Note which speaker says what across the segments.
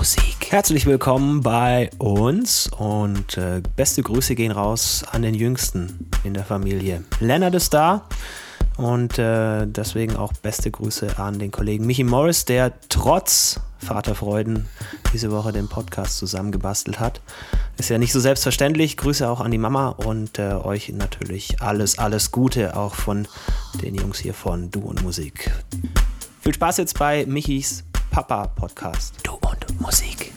Speaker 1: Musik. Herzlich willkommen bei uns und äh, beste Grüße gehen raus an den Jüngsten in der Familie. Lennart ist da und äh, deswegen auch beste Grüße an den Kollegen Michi Morris, der trotz Vaterfreuden diese Woche den Podcast zusammengebastelt hat. Ist ja nicht so selbstverständlich. Grüße auch an die Mama und äh, euch natürlich alles, alles Gute auch von den Jungs hier von Du und Musik. Viel Spaß jetzt bei Michis Papa Podcast. Du und Musik.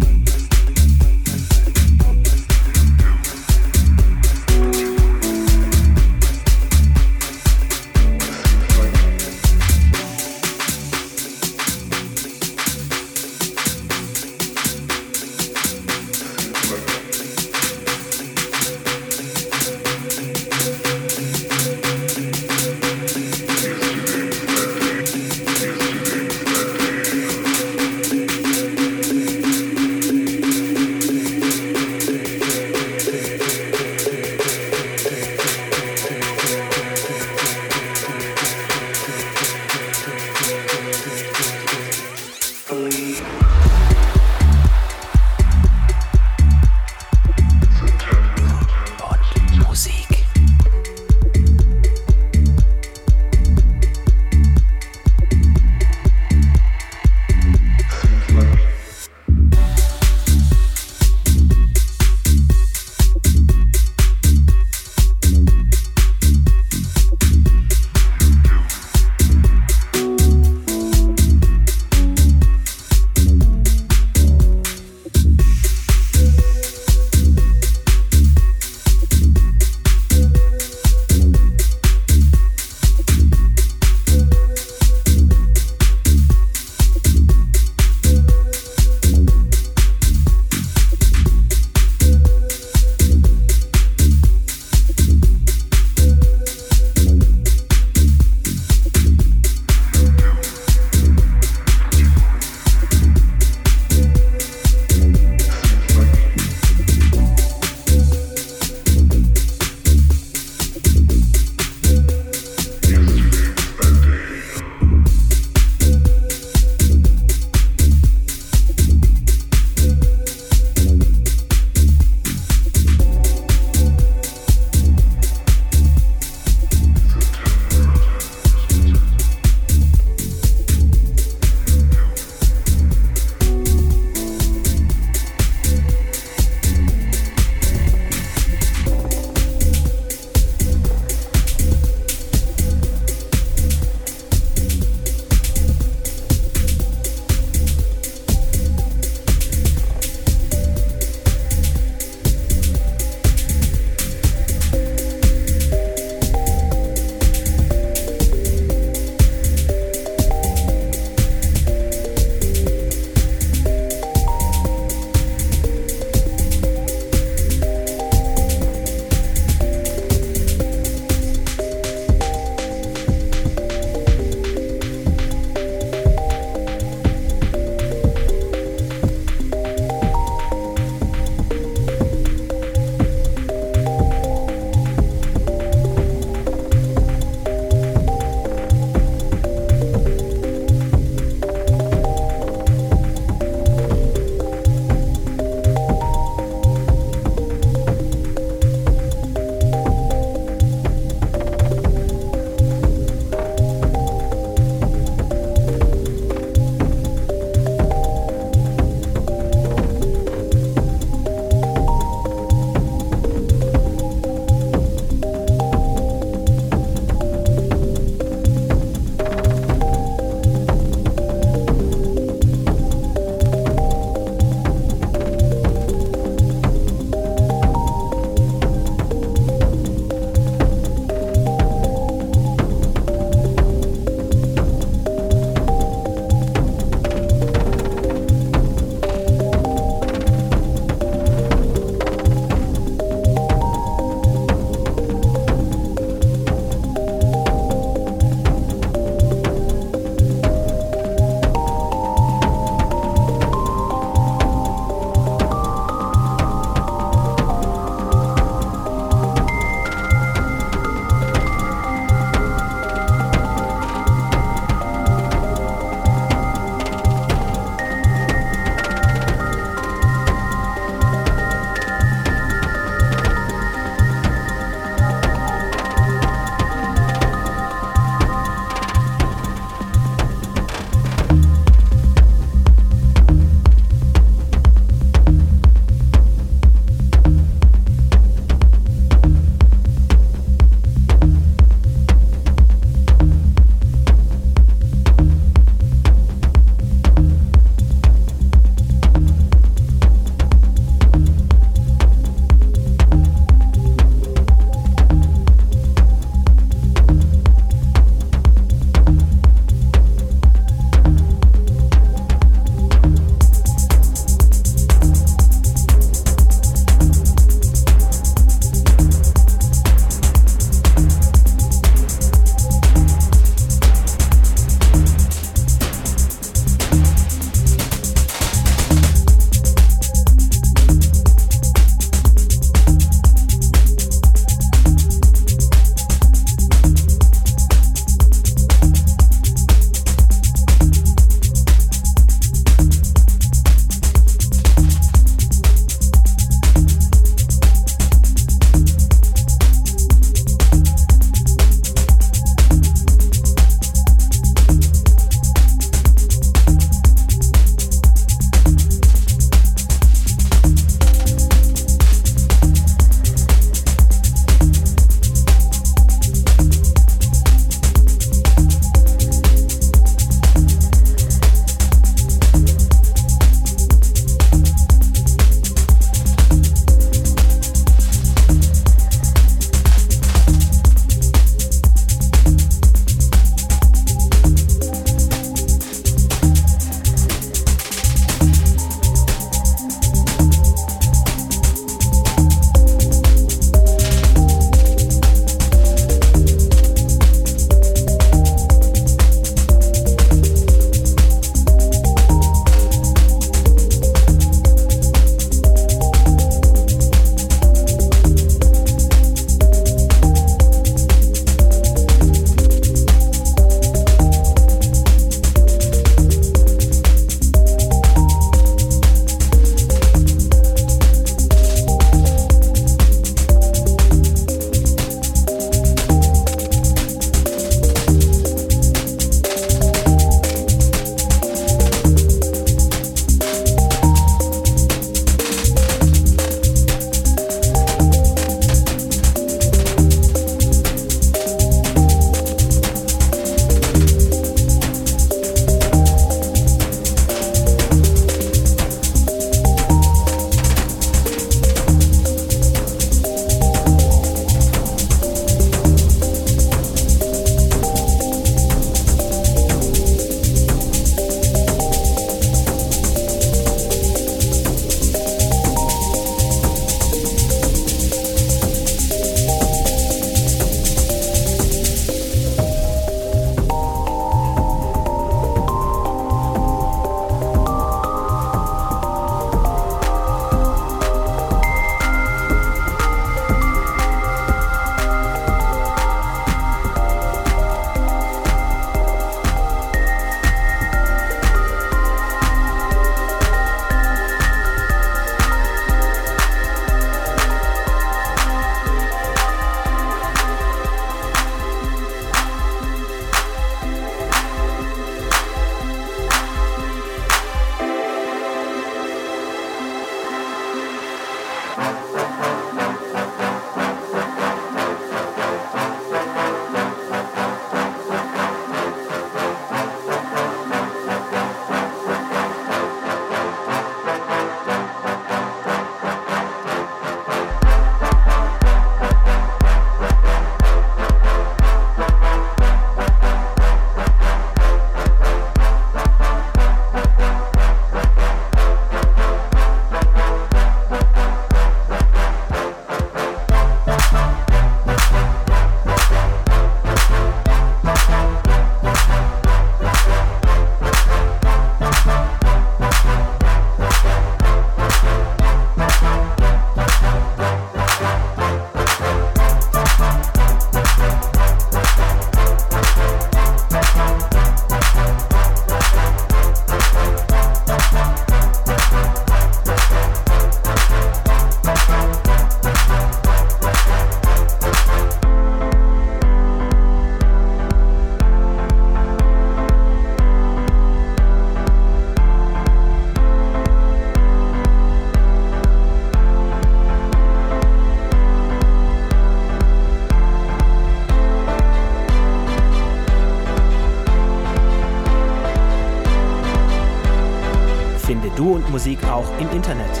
Speaker 1: Musik auch im Internet.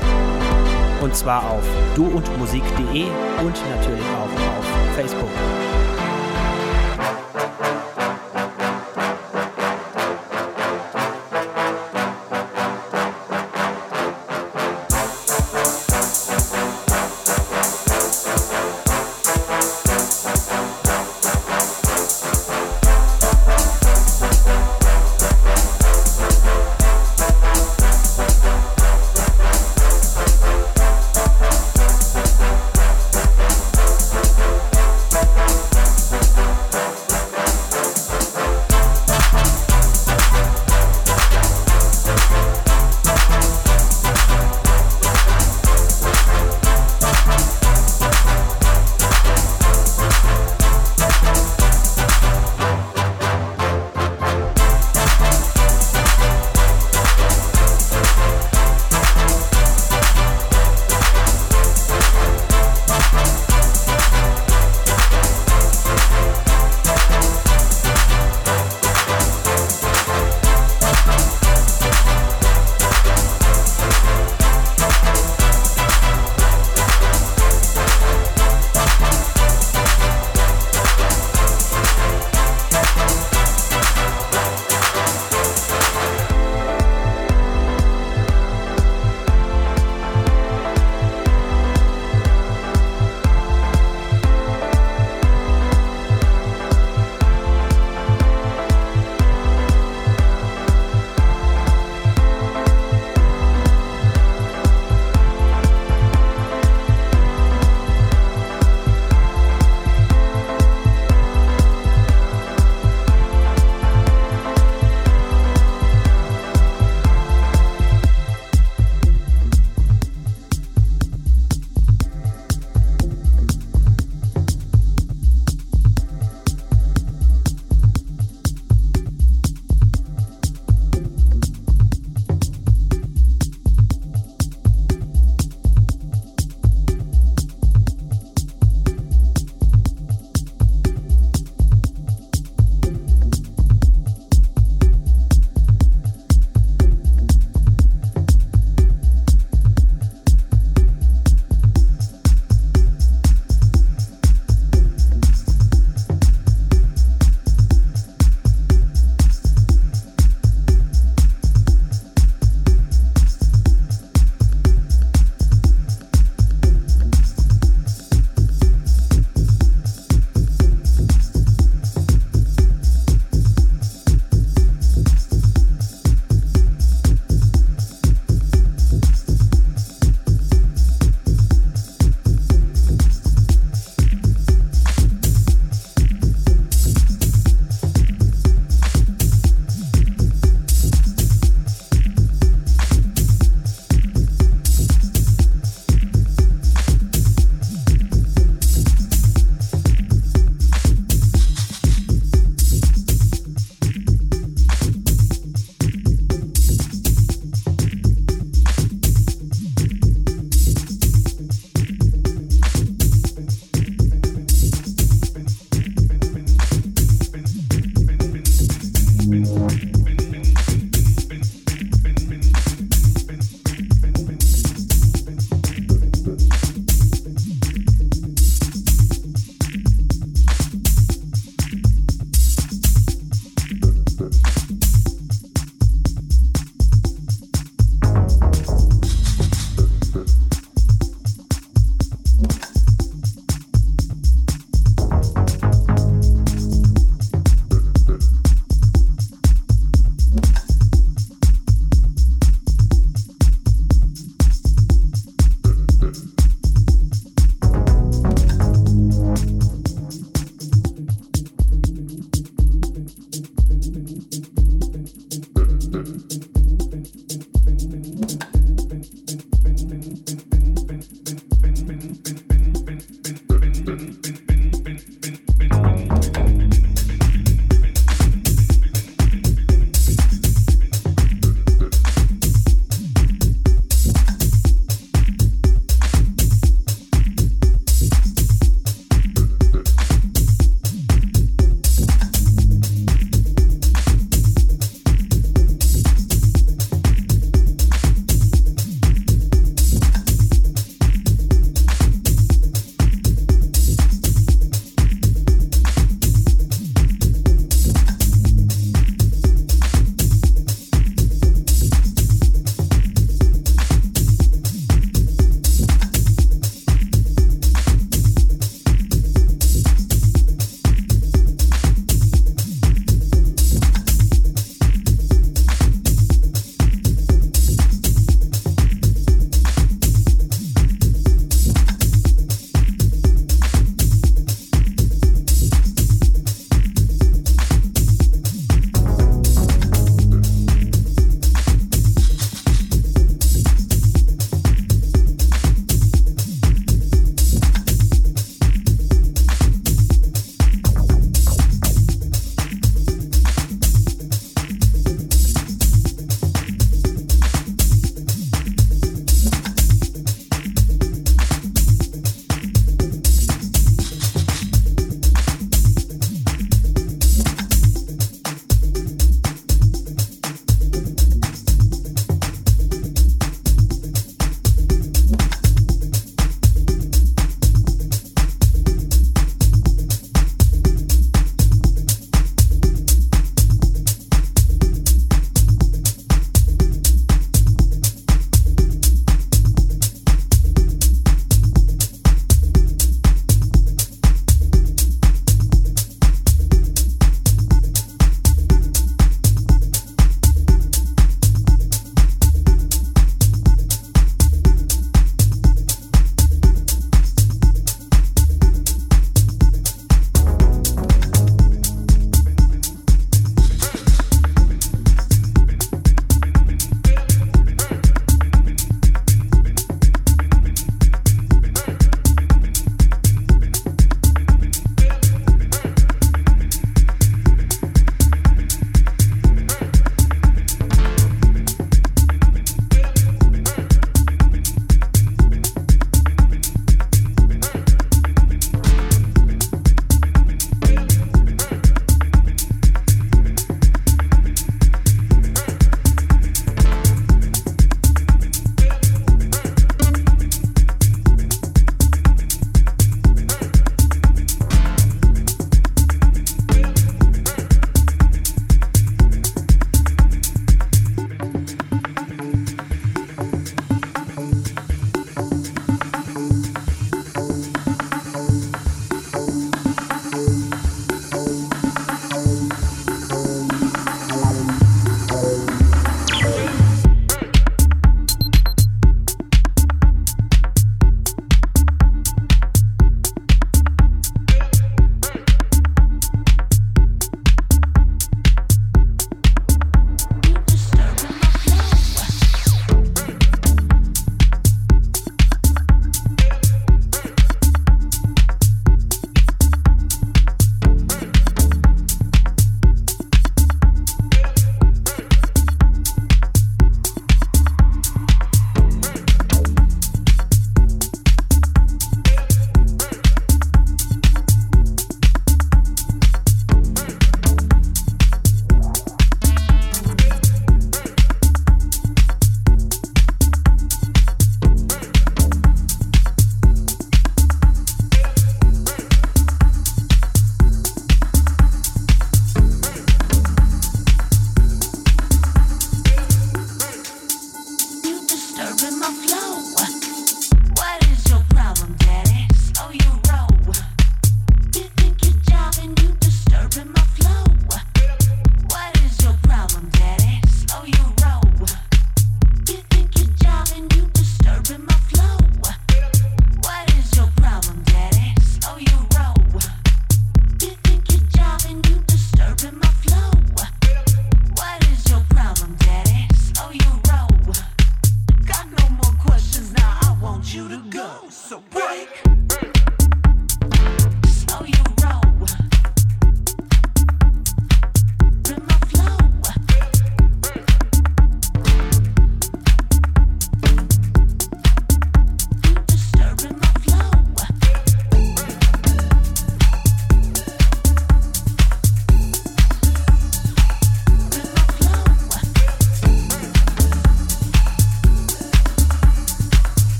Speaker 1: Und zwar auf duundmusik.de und natürlich auch auf Facebook.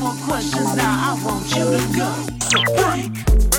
Speaker 2: more questions now. I want
Speaker 3: you to go.
Speaker 1: So break.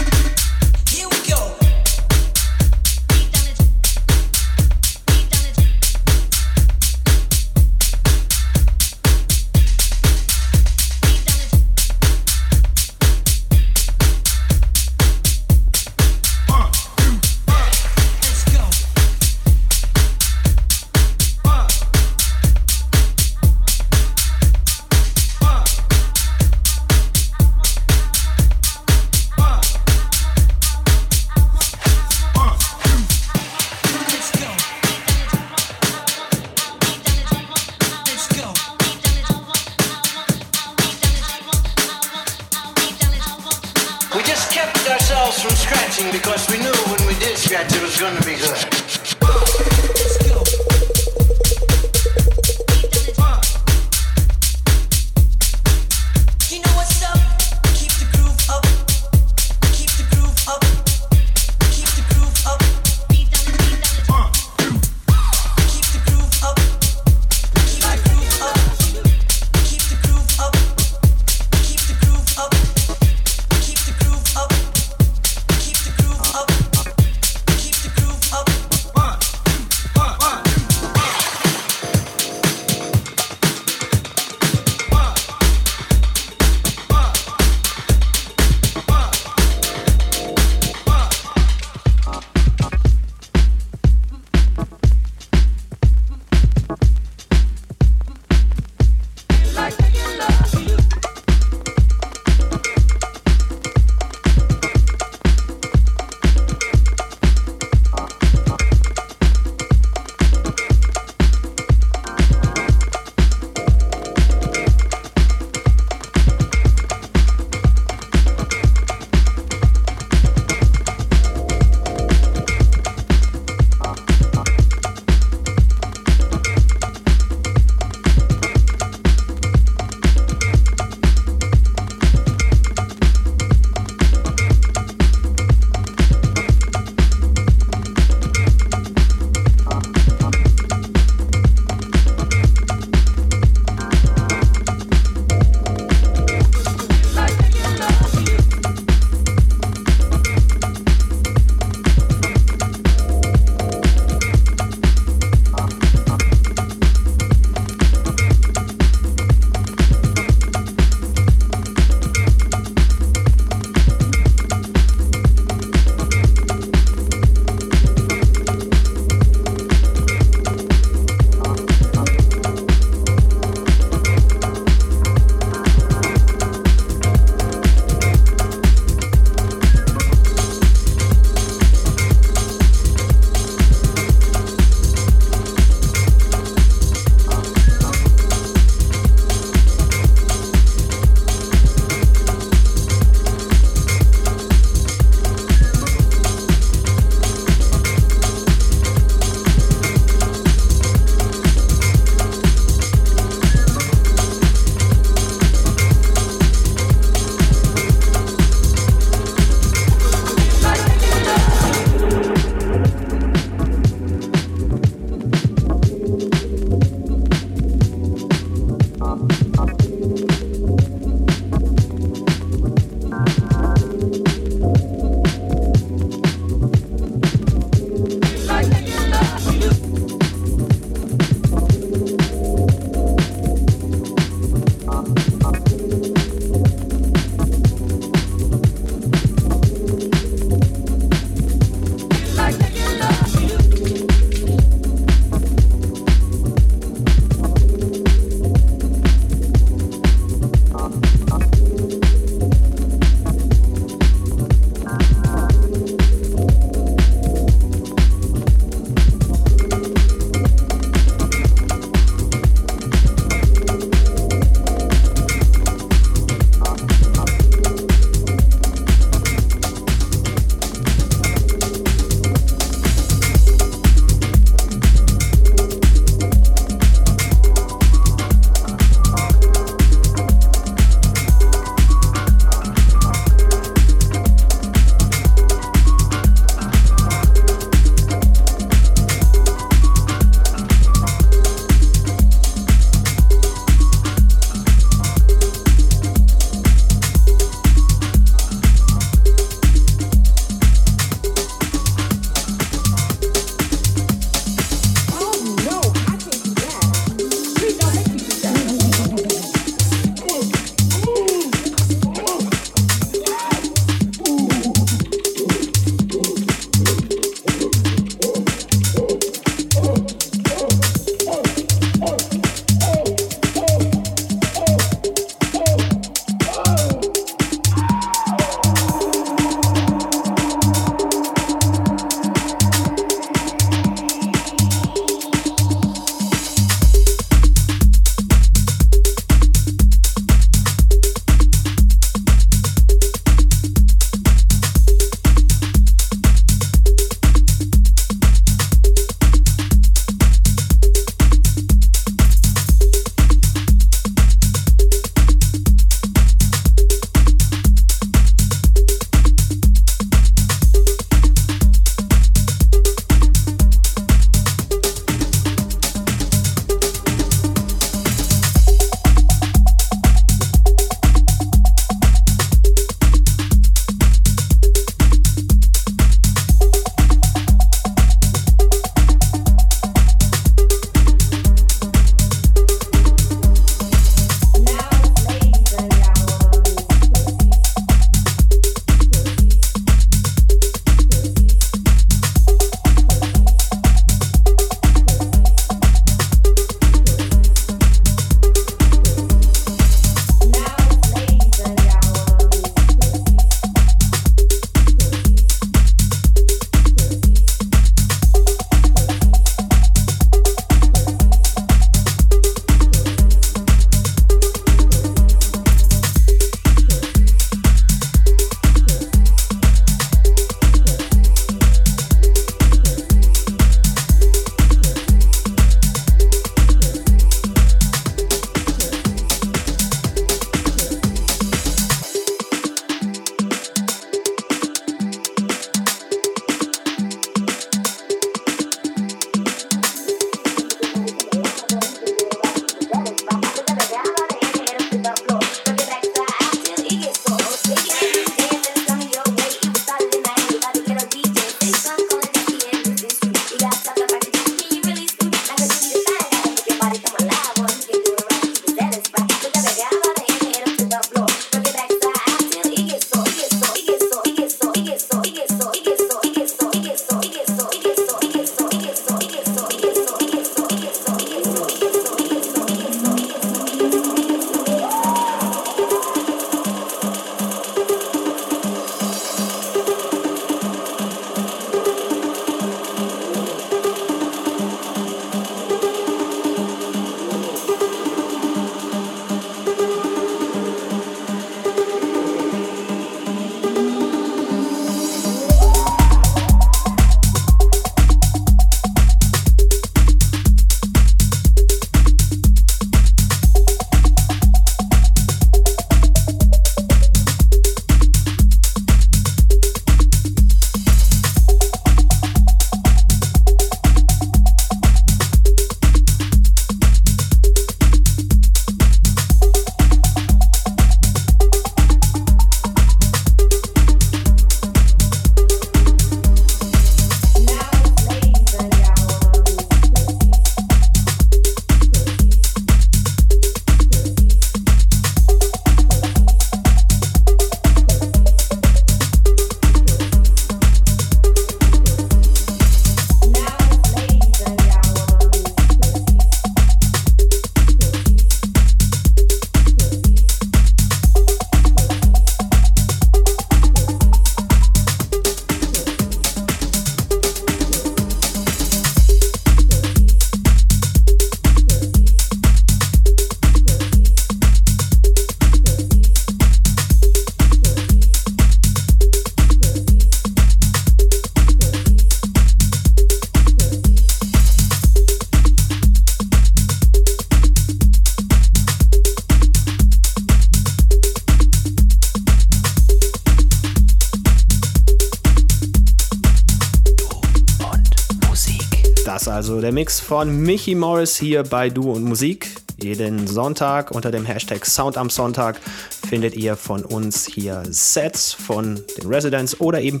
Speaker 1: Der Mix von Michi Morris hier bei Du und Musik. Jeden Sonntag unter dem Hashtag Sound am Sonntag findet ihr von uns hier Sets von den Residents oder eben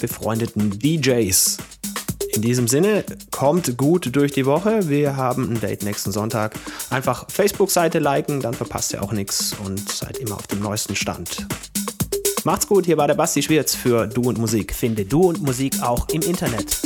Speaker 1: befreundeten DJs. In diesem Sinne, kommt gut durch die Woche. Wir haben ein Date nächsten Sonntag. Einfach Facebook-Seite liken, dann verpasst ihr auch nichts und seid immer auf dem neuesten Stand. Macht's gut, hier war der Basti Schwierz für Du und Musik.
Speaker 4: Finde Du und Musik auch im Internet.